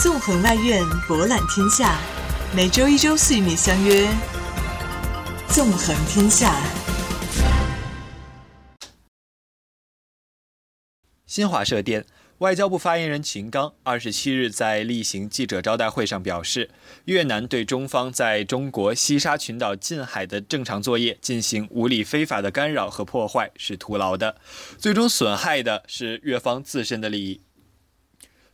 纵横外院，博览天下。每周一、周四与你相约《纵横天下》。新华社电，外交部发言人秦刚二十七日在例行记者招待会上表示，越南对中方在中国西沙群岛近海的正常作业进行无理非法的干扰和破坏是徒劳的，最终损害的是越方自身的利益。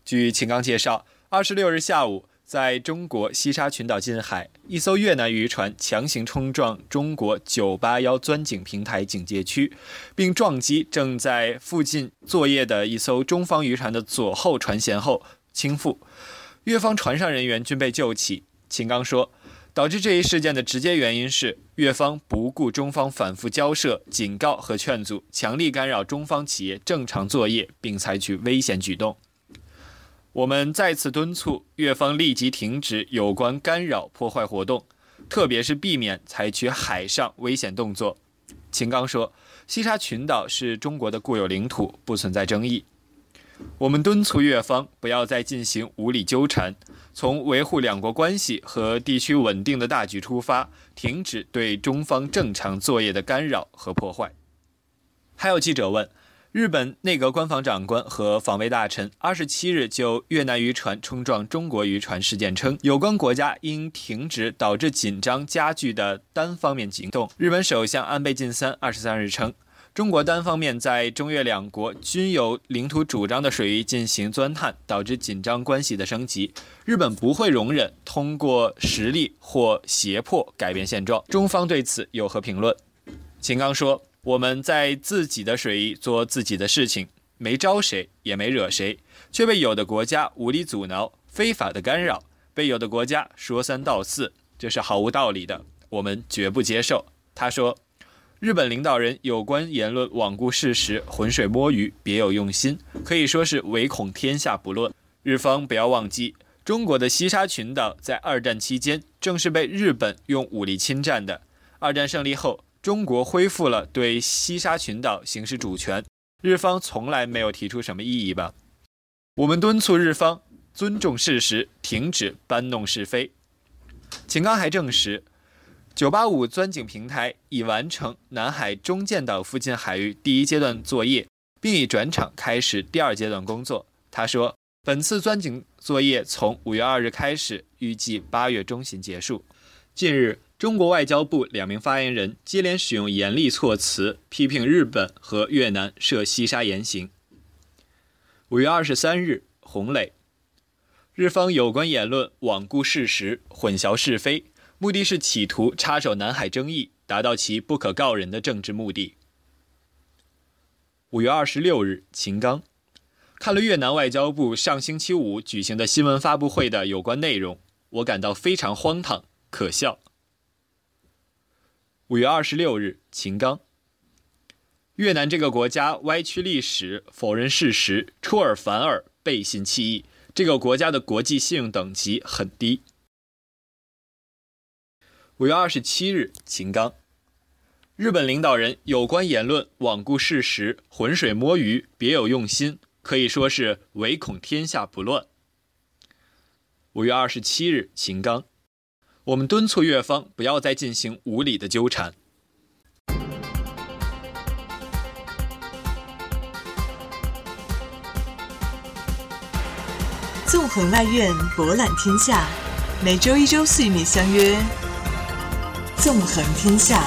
据秦刚介绍。二十六日下午，在中国西沙群岛近海，一艘越南渔船强行冲撞中国九八幺钻井平台警戒区，并撞击正在附近作业的一艘中方渔船的左后船舷后倾覆，越方船上人员均被救起。秦刚说，导致这一事件的直接原因是越方不顾中方反复交涉、警告和劝阻，强力干扰中方企业正常作业，并采取危险举动。我们再次敦促越方立即停止有关干扰破坏活动，特别是避免采取海上危险动作。秦刚说：“西沙群岛是中国的固有领土，不存在争议。我们敦促越方不要再进行无理纠缠，从维护两国关系和地区稳定的大局出发，停止对中方正常作业的干扰和破坏。”还有记者问。日本内阁官房长官和防卫大臣二十七日就越南渔船冲撞中国渔船事件称，有关国家应停止导致紧张加剧的单方面行动。日本首相安倍晋三二十三日称，中国单方面在中越两国均有领土主张的水域进行钻探，导致紧张关系的升级。日本不会容忍通过实力或胁迫改变现状。中方对此有何评论？秦刚说。我们在自己的水域做自己的事情，没招谁，也没惹谁，却被有的国家无理阻挠、非法的干扰，被有的国家说三道四，这是毫无道理的，我们绝不接受。他说，日本领导人有关言论罔顾事实、浑水摸鱼、别有用心，可以说是唯恐天下不乱。日方不要忘记，中国的西沙群岛在二战期间正是被日本用武力侵占的。二战胜利后。中国恢复了对西沙群岛行使主权，日方从来没有提出什么异议吧？我们敦促日方尊重事实，停止搬弄是非。秦刚还证实，九八五钻井平台已完成南海中建岛附近海域第一阶段作业，并已转场开始第二阶段工作。他说，本次钻井作业从五月二日开始，预计八月中旬结束。近日。中国外交部两名发言人接连使用严厉措辞，批评日本和越南涉西沙言行。五月二十三日，洪磊，日方有关言论罔顾事实、混淆是非，目的是企图插手南海争议，达到其不可告人的政治目的。五月二十六日，秦刚，看了越南外交部上星期五举行的新闻发布会的有关内容，我感到非常荒唐、可笑。五月二十六日，秦刚。越南这个国家歪曲历史、否认事实、出尔反尔、背信弃义，这个国家的国际信用等级很低。五月二十七日，秦刚。日本领导人有关言论罔顾事实、浑水摸鱼、别有用心，可以说是唯恐天下不乱。五月二十七日，秦刚。我们敦促越方不要再进行无理的纠缠。纵横外院，博览天下。每周一、周四与你相约《纵横天下》。